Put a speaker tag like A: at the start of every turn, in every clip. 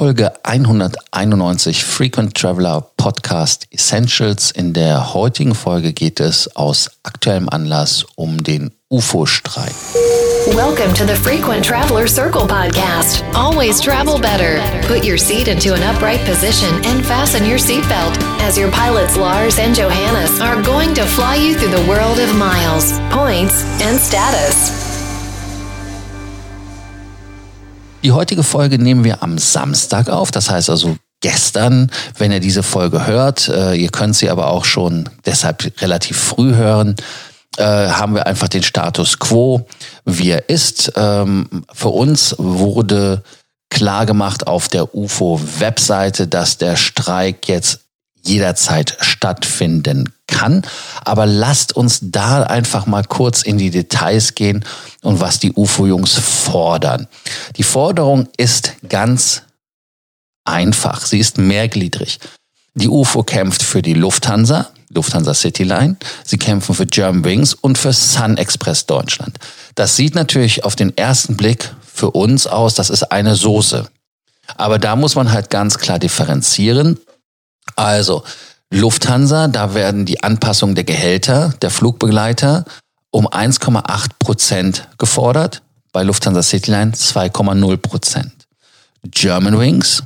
A: Folge 191 Frequent Traveler Podcast Essentials. In der heutigen Folge geht es aus aktuellem Anlass um den UFO-Streik.
B: Welcome to the Frequent Traveler Circle podcast. Always travel better. Put your seat into an upright position and fasten your seatbelt as your pilots Lars and Johannes are going to fly you through the world of miles, points, and status.
A: Die heutige Folge nehmen wir am Samstag auf, das heißt also gestern, wenn ihr diese Folge hört. Äh, ihr könnt sie aber auch schon deshalb relativ früh hören. Äh, haben wir einfach den Status quo, wie er ist. Ähm, für uns wurde klar gemacht auf der UFO-Webseite, dass der Streik jetzt jederzeit stattfinden kann. Aber lasst uns da einfach mal kurz in die Details gehen und was die UFO-Jungs fordern. Die Forderung ist ganz einfach. Sie ist mehrgliedrig. Die UFO kämpft für die Lufthansa, Lufthansa Cityline. Sie kämpfen für Germanwings und für Sun Express Deutschland. Das sieht natürlich auf den ersten Blick für uns aus, das ist eine Soße. Aber da muss man halt ganz klar differenzieren. Also, Lufthansa, da werden die Anpassungen der Gehälter der Flugbegleiter um 1,8 Prozent gefordert, bei Lufthansa Cityline 2,0 Prozent. Germanwings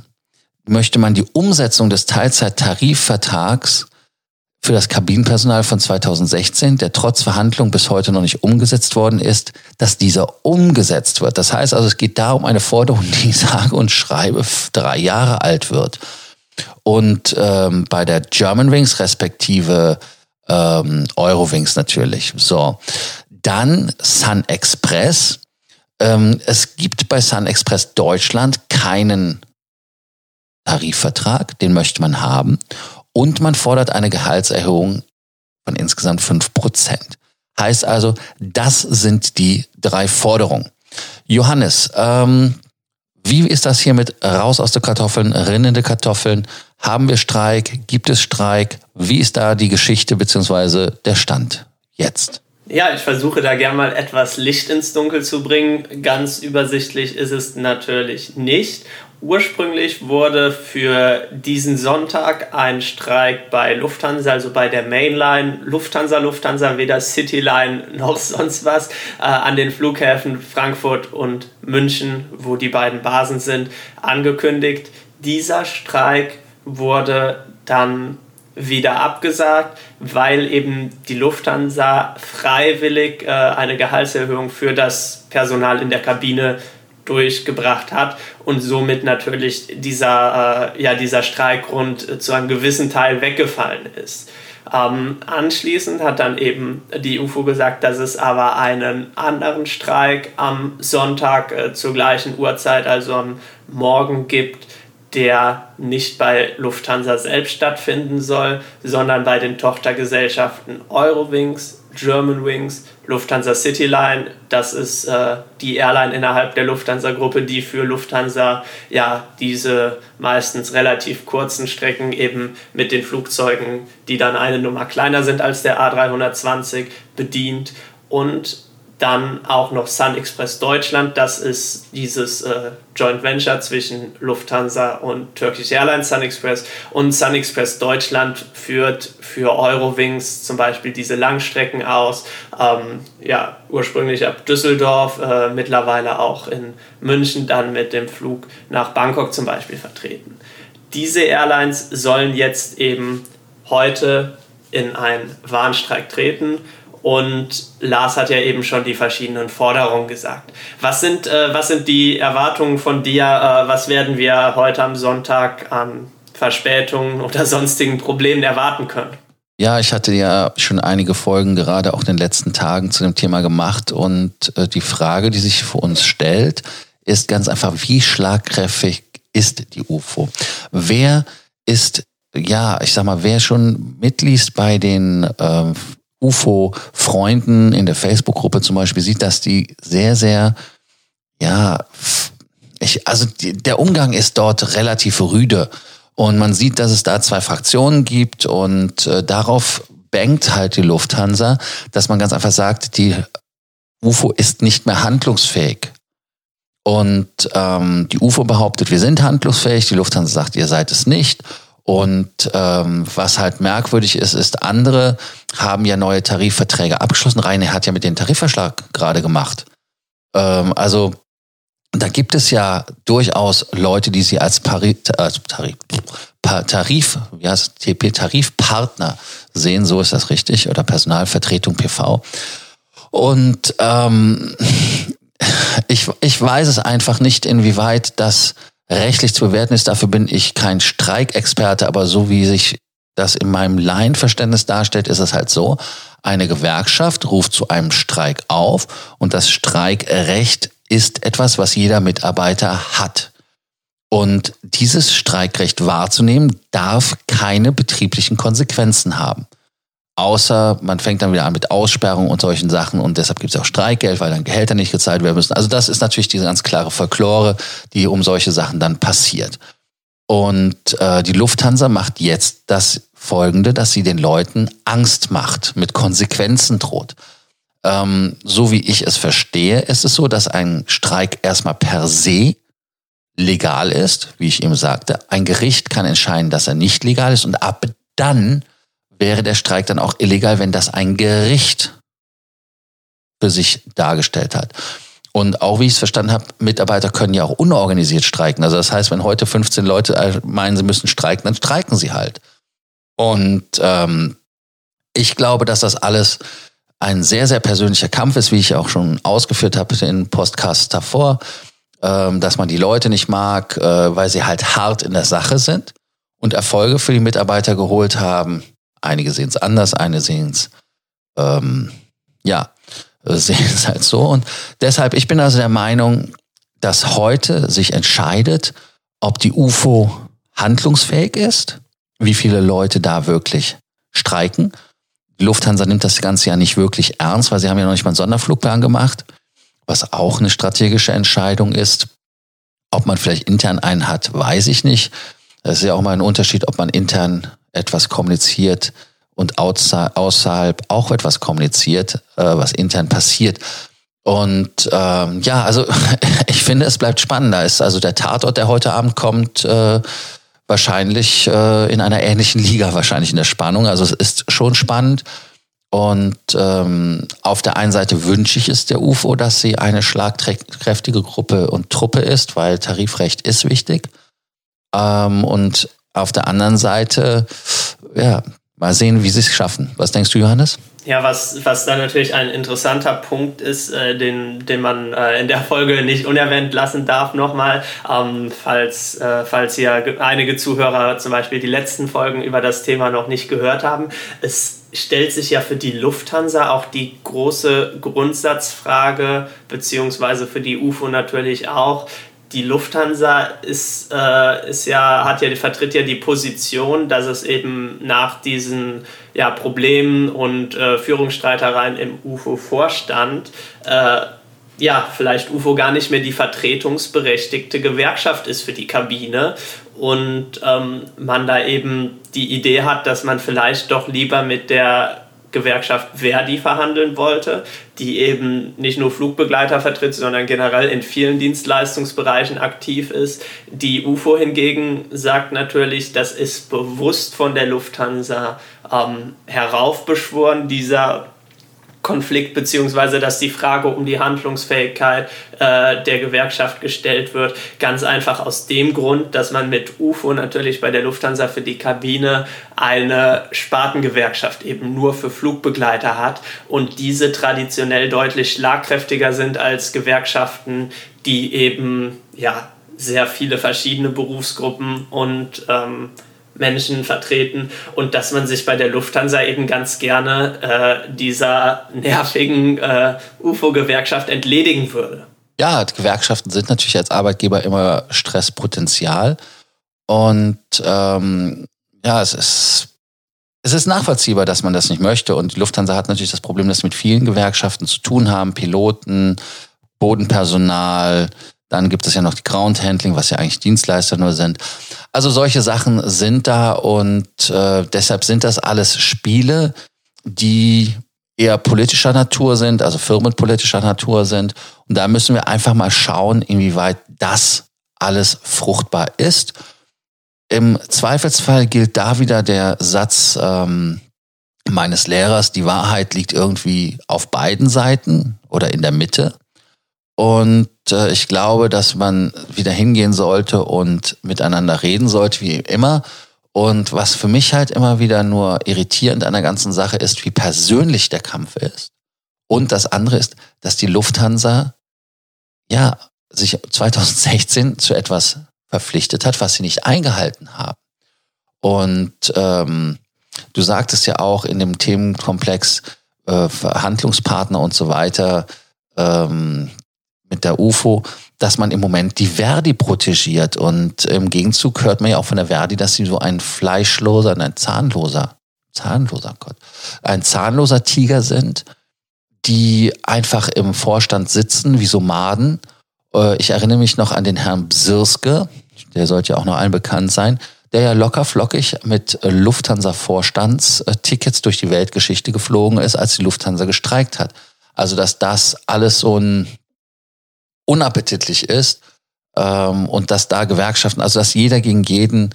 A: möchte man die Umsetzung des Teilzeittarifvertrags für das Kabinenpersonal von 2016, der trotz Verhandlung bis heute noch nicht umgesetzt worden ist, dass dieser umgesetzt wird. Das heißt also, es geht da um eine Forderung, die sage und schreibe drei Jahre alt wird. Und ähm, bei der Germanwings respektive ähm, Eurowings natürlich. So, dann Sun Express. Ähm, es gibt bei Sun Express Deutschland keinen Tarifvertrag, den möchte man haben. Und man fordert eine Gehaltserhöhung von insgesamt fünf Prozent. Heißt also, das sind die drei Forderungen. Johannes, ähm, wie ist das hier mit raus aus der Kartoffeln, rinnende Kartoffeln? Haben wir Streik? Gibt es Streik? Wie ist da die Geschichte bzw. der Stand jetzt?
C: Ja, ich versuche da gerne mal etwas Licht ins Dunkel zu bringen. Ganz übersichtlich ist es natürlich nicht. Ursprünglich wurde für diesen Sonntag ein Streik bei Lufthansa, also bei der Mainline, Lufthansa, Lufthansa, weder Cityline noch sonst was, äh, an den Flughäfen Frankfurt und München, wo die beiden Basen sind, angekündigt. Dieser Streik wurde dann wieder abgesagt, weil eben die Lufthansa freiwillig äh, eine Gehaltserhöhung für das Personal in der Kabine durchgebracht hat und somit natürlich dieser, äh, ja, dieser Streikgrund zu einem gewissen Teil weggefallen ist. Ähm, anschließend hat dann eben die UFO gesagt, dass es aber einen anderen Streik am Sonntag äh, zur gleichen Uhrzeit, also am Morgen gibt, der nicht bei Lufthansa selbst stattfinden soll, sondern bei den Tochtergesellschaften Eurowings, Germanwings, Lufthansa Cityline. Das ist äh, die Airline innerhalb der Lufthansa-Gruppe, die für Lufthansa ja diese meistens relativ kurzen Strecken eben mit den Flugzeugen, die dann eine Nummer kleiner sind als der A320, bedient. Und dann auch noch Sun Express Deutschland, das ist dieses äh, Joint Venture zwischen Lufthansa und Turkish Airlines Sun Express. Und Sun Express Deutschland führt für Eurowings zum Beispiel diese Langstrecken aus. Ähm, ja, ursprünglich ab Düsseldorf, äh, mittlerweile auch in München, dann mit dem Flug nach Bangkok zum Beispiel vertreten. Diese Airlines sollen jetzt eben heute in einen Warnstreik treten und Lars hat ja eben schon die verschiedenen Forderungen gesagt. Was sind, äh, was sind die Erwartungen von dir? Äh, was werden wir heute am Sonntag an Verspätungen oder sonstigen Problemen erwarten können?
A: Ja, ich hatte ja schon einige Folgen gerade auch in den letzten Tagen zu dem Thema gemacht und äh, die Frage, die sich für uns stellt, ist ganz einfach, wie schlagkräftig ist die UFO? Wer ist, ja, ich sag mal, wer schon mitliest bei den äh, UFO-Freunden in der Facebook-Gruppe zum Beispiel sieht, dass die sehr, sehr, ja, ich, also die, der Umgang ist dort relativ rüde. Und man sieht, dass es da zwei Fraktionen gibt und äh, darauf bangt halt die Lufthansa, dass man ganz einfach sagt, die UFO ist nicht mehr handlungsfähig. Und ähm, die UFO behauptet, wir sind handlungsfähig. Die Lufthansa sagt, ihr seid es nicht. Und ähm, was halt merkwürdig ist, ist, andere haben ja neue Tarifverträge abgeschlossen. Rainer hat ja mit den Tarifverschlag gerade gemacht. Ähm, also da gibt es ja durchaus Leute, die sie als Pari äh, Tarif, Tarif, wie heißt TP, Tarifpartner sehen, so ist das richtig, oder Personalvertretung PV. Und ähm, ich, ich weiß es einfach nicht, inwieweit das rechtlich zu bewerten ist. Dafür bin ich kein Streikexperte, aber so wie sich das in meinem Laienverständnis darstellt, ist es halt so, eine Gewerkschaft ruft zu einem Streik auf und das Streikrecht ist etwas, was jeder Mitarbeiter hat. Und dieses Streikrecht wahrzunehmen, darf keine betrieblichen Konsequenzen haben. Außer man fängt dann wieder an mit Aussperrung und solchen Sachen und deshalb gibt es auch Streikgeld, weil dann Gehälter nicht gezahlt werden müssen. Also das ist natürlich diese ganz klare Folklore, die um solche Sachen dann passiert. Und äh, die Lufthansa macht jetzt das Folgende, dass sie den Leuten Angst macht, mit Konsequenzen droht. Ähm, so wie ich es verstehe, ist es so, dass ein Streik erstmal per se legal ist, wie ich eben sagte. Ein Gericht kann entscheiden, dass er nicht legal ist und ab dann wäre der Streik dann auch illegal, wenn das ein Gericht für sich dargestellt hat. Und auch wie ich es verstanden habe, Mitarbeiter können ja auch unorganisiert streiken. Also das heißt, wenn heute 15 Leute meinen, sie müssen streiken, dann streiken sie halt. Und ähm, ich glaube, dass das alles ein sehr, sehr persönlicher Kampf ist, wie ich auch schon ausgeführt habe in Podcasts davor, ähm, dass man die Leute nicht mag, äh, weil sie halt hart in der Sache sind und Erfolge für die Mitarbeiter geholt haben. Einige sehen es anders, einige sehen es, ähm, ja, sehen es halt so. Und deshalb, ich bin also der Meinung, dass heute sich entscheidet, ob die UFO handlungsfähig ist, wie viele Leute da wirklich streiken die Lufthansa nimmt das Ganze ja nicht wirklich ernst, weil sie haben ja noch nicht mal einen Sonderflugplan gemacht, was auch eine strategische Entscheidung ist. Ob man vielleicht intern einen hat, weiß ich nicht. Das ist ja auch mal ein Unterschied, ob man intern etwas kommuniziert und außerhalb auch etwas kommuniziert, äh, was intern passiert. Und ähm, ja, also ich finde, es bleibt spannend. Da ist also der Tatort, der heute Abend kommt, äh, wahrscheinlich äh, in einer ähnlichen Liga, wahrscheinlich in der Spannung. Also es ist schon spannend. Und ähm, auf der einen Seite wünsche ich es der UFO, dass sie eine schlagkräftige Gruppe und Truppe ist, weil Tarifrecht ist wichtig. Ähm, und auf der anderen Seite, ja, mal sehen, wie sie es schaffen. Was denkst du, Johannes?
C: Ja, was, was dann natürlich ein interessanter Punkt ist, äh, den, den man äh, in der Folge nicht unerwähnt lassen darf, nochmal, ähm, falls, äh, falls hier einige Zuhörer zum Beispiel die letzten Folgen über das Thema noch nicht gehört haben. Es stellt sich ja für die Lufthansa auch die große Grundsatzfrage, beziehungsweise für die UFO natürlich auch, die Lufthansa ist, äh, ist ja, hat ja, vertritt ja die Position, dass es eben nach diesen ja, Problemen und äh, Führungsstreitereien im UFO-Vorstand äh, ja, vielleicht UFO gar nicht mehr die vertretungsberechtigte Gewerkschaft ist für die Kabine und ähm, man da eben die Idee hat, dass man vielleicht doch lieber mit der Gewerkschaft Verdi verhandeln wollte, die eben nicht nur Flugbegleiter vertritt, sondern generell in vielen Dienstleistungsbereichen aktiv ist. Die UFO hingegen sagt natürlich, das ist bewusst von der Lufthansa ähm, heraufbeschworen, dieser Konflikt beziehungsweise dass die Frage um die Handlungsfähigkeit äh, der Gewerkschaft gestellt wird. Ganz einfach aus dem Grund, dass man mit UFO natürlich bei der Lufthansa für die Kabine eine Spartengewerkschaft eben nur für Flugbegleiter hat und diese traditionell deutlich schlagkräftiger sind als Gewerkschaften, die eben ja sehr viele verschiedene Berufsgruppen und ähm, Menschen vertreten und dass man sich bei der Lufthansa eben ganz gerne äh, dieser nervigen äh, UFO-Gewerkschaft entledigen würde.
A: Ja, Gewerkschaften sind natürlich als Arbeitgeber immer Stresspotenzial und ähm, ja, es ist es ist nachvollziehbar, dass man das nicht möchte und die Lufthansa hat natürlich das Problem, dass sie mit vielen Gewerkschaften zu tun haben, Piloten, Bodenpersonal, dann gibt es ja noch die Ground Handling, was ja eigentlich Dienstleister nur sind. Also solche Sachen sind da und äh, deshalb sind das alles Spiele, die eher politischer Natur sind, also firmenpolitischer Natur sind. Und da müssen wir einfach mal schauen, inwieweit das alles fruchtbar ist. Im Zweifelsfall gilt da wieder der Satz ähm, meines Lehrers, die Wahrheit liegt irgendwie auf beiden Seiten oder in der Mitte. Und äh, ich glaube, dass man wieder hingehen sollte und miteinander reden sollte, wie immer. Und was für mich halt immer wieder nur irritierend an der ganzen Sache ist, wie persönlich der Kampf ist. Und das andere ist, dass die Lufthansa ja sich 2016 zu etwas verpflichtet hat, was sie nicht eingehalten haben. Und ähm, du sagtest ja auch in dem Themenkomplex äh, Verhandlungspartner und so weiter ähm, mit der UFO, dass man im Moment die Verdi protegiert. Und im Gegenzug hört man ja auch von der Verdi, dass sie so ein fleischloser, ein zahnloser, zahnloser Gott, ein zahnloser Tiger sind, die einfach im Vorstand sitzen wie so Maden. Äh, ich erinnere mich noch an den Herrn Bsirske, der sollte ja auch noch allen bekannt sein, der ja locker flockig mit Lufthansa-Vorstandstickets durch die Weltgeschichte geflogen ist, als die Lufthansa gestreikt hat. Also, dass das alles so ein unappetitlich ist ähm, und dass da Gewerkschaften, also dass jeder gegen jeden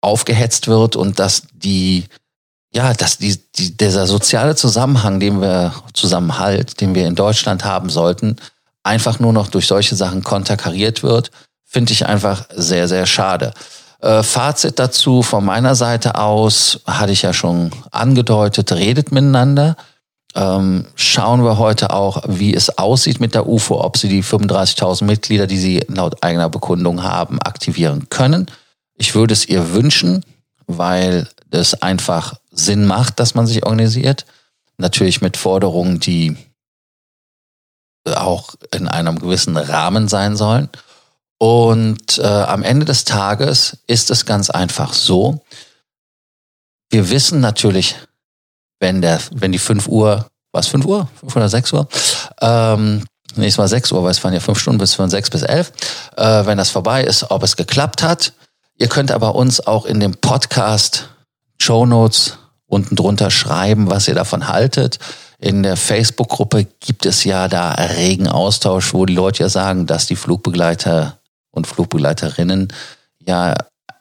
A: aufgehetzt wird und dass die, ja, dass die, die, dieser soziale Zusammenhang, den wir Zusammenhalt, den wir in Deutschland haben sollten, einfach nur noch durch solche Sachen konterkariert wird, finde ich einfach sehr, sehr schade. Äh, Fazit dazu von meiner Seite aus, hatte ich ja schon angedeutet, redet miteinander ähm, schauen wir heute auch, wie es aussieht mit der UFO, ob sie die 35.000 Mitglieder, die sie laut eigener Bekundung haben, aktivieren können. Ich würde es ihr wünschen, weil es einfach Sinn macht, dass man sich organisiert. Natürlich mit Forderungen, die auch in einem gewissen Rahmen sein sollen. Und äh, am Ende des Tages ist es ganz einfach so, wir wissen natürlich wenn der, wenn die 5 Uhr, was 5 Uhr? 5 oder 6 Uhr? Ähm, nee, es war 6 Uhr, weil es waren ja 5 Stunden bis von 6 bis 11. Äh, wenn das vorbei ist, ob es geklappt hat. Ihr könnt aber uns auch in dem Podcast Show Notes unten drunter schreiben, was ihr davon haltet. In der Facebook-Gruppe gibt es ja da regen Austausch, wo die Leute ja sagen, dass die Flugbegleiter und Flugbegleiterinnen ja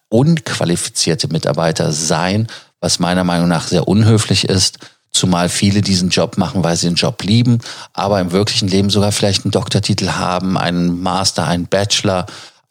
A: unqualifizierte Mitarbeiter seien was meiner Meinung nach sehr unhöflich ist, zumal viele diesen Job machen, weil sie den Job lieben, aber im wirklichen Leben sogar vielleicht einen Doktortitel haben, einen Master, einen Bachelor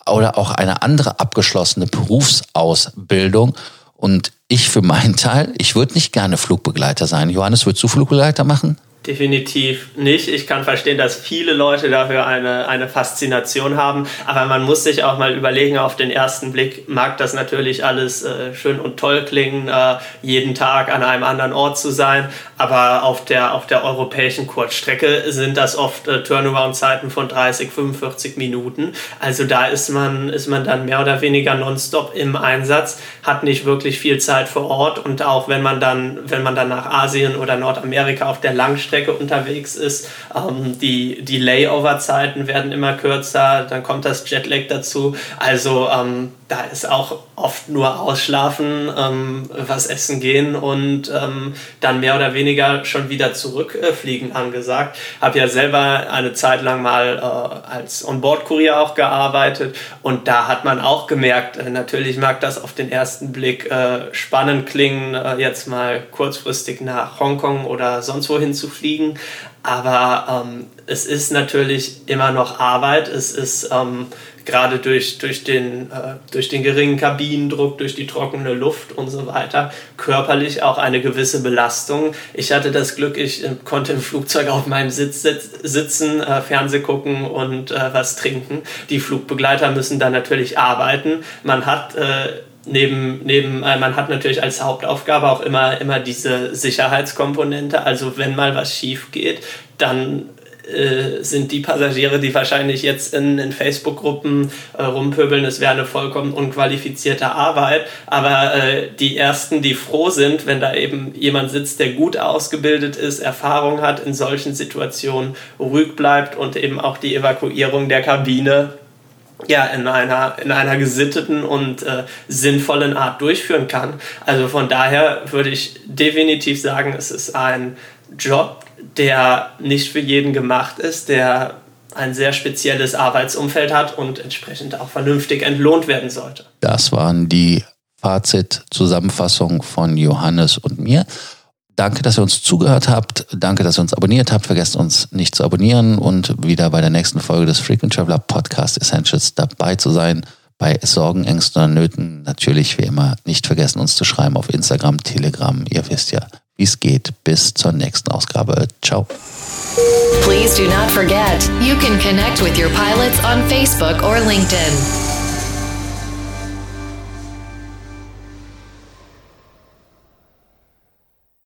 A: oder auch eine andere abgeschlossene Berufsausbildung. Und ich für meinen Teil, ich würde nicht gerne Flugbegleiter sein. Johannes, würdest du Flugbegleiter machen?
C: Definitiv nicht. Ich kann verstehen, dass viele Leute dafür eine, eine Faszination haben, aber man muss sich auch mal überlegen, auf den ersten Blick mag das natürlich alles äh, schön und toll klingen, äh, jeden Tag an einem anderen Ort zu sein, aber auf der, auf der europäischen Kurzstrecke sind das oft äh, Turnaround-Zeiten von 30, 45 Minuten. Also da ist man, ist man dann mehr oder weniger nonstop im Einsatz, hat nicht wirklich viel Zeit vor Ort und auch wenn man dann, wenn man dann nach Asien oder Nordamerika auf der Langstrecke Strecke unterwegs ist. Ähm, die die Layover-Zeiten werden immer kürzer, dann kommt das Jetlag dazu. Also ähm, da ist auch oft nur ausschlafen, ähm, was essen gehen und ähm, dann mehr oder weniger schon wieder zurückfliegen äh, angesagt. Habe ja selber eine Zeit lang mal äh, als Onboard-Kurier auch gearbeitet und da hat man auch gemerkt, äh, natürlich mag das auf den ersten Blick äh, spannend klingen, äh, jetzt mal kurzfristig nach Hongkong oder sonst wohin zu fliegen, aber ähm, es ist natürlich immer noch Arbeit. Es ist ähm, gerade durch, durch, den, äh, durch den geringen Kabinendruck, durch die trockene Luft und so weiter, körperlich auch eine gewisse Belastung. Ich hatte das Glück, ich äh, konnte im Flugzeug auf meinem Sitz sitzen, äh, Fernseh gucken und äh, was trinken. Die Flugbegleiter müssen dann natürlich arbeiten. Man hat äh, neben, neben äh, man hat natürlich als Hauptaufgabe auch immer, immer diese Sicherheitskomponente. Also wenn mal was schief geht, dann äh, sind die Passagiere, die wahrscheinlich jetzt in, in Facebook-Gruppen äh, rumpöbeln, es wäre eine vollkommen unqualifizierte Arbeit. Aber äh, die Ersten, die froh sind, wenn da eben jemand sitzt, der gut ausgebildet ist, Erfahrung hat, in solchen Situationen ruhig bleibt und eben auch die Evakuierung der Kabine ja, in einer, in einer gesitteten und äh, sinnvollen Art durchführen kann. Also von daher würde ich definitiv sagen, es ist ein Job, der nicht für jeden gemacht ist, der ein sehr spezielles Arbeitsumfeld hat und entsprechend auch vernünftig entlohnt werden sollte.
A: Das waren die Fazit-Zusammenfassung von Johannes und mir. Danke, dass ihr uns zugehört habt. Danke, dass ihr uns abonniert habt. Vergesst uns nicht zu abonnieren und wieder bei der nächsten Folge des Frequent Traveler Podcast Essentials dabei zu sein. Bei Sorgen, Ängsten und Nöten natürlich wie immer nicht vergessen, uns zu schreiben auf Instagram, Telegram. Ihr wisst ja, wie es geht. Bis zur nächsten Ausgabe. Ciao.
B: Please do not forget, you can connect with your pilots on Facebook or LinkedIn.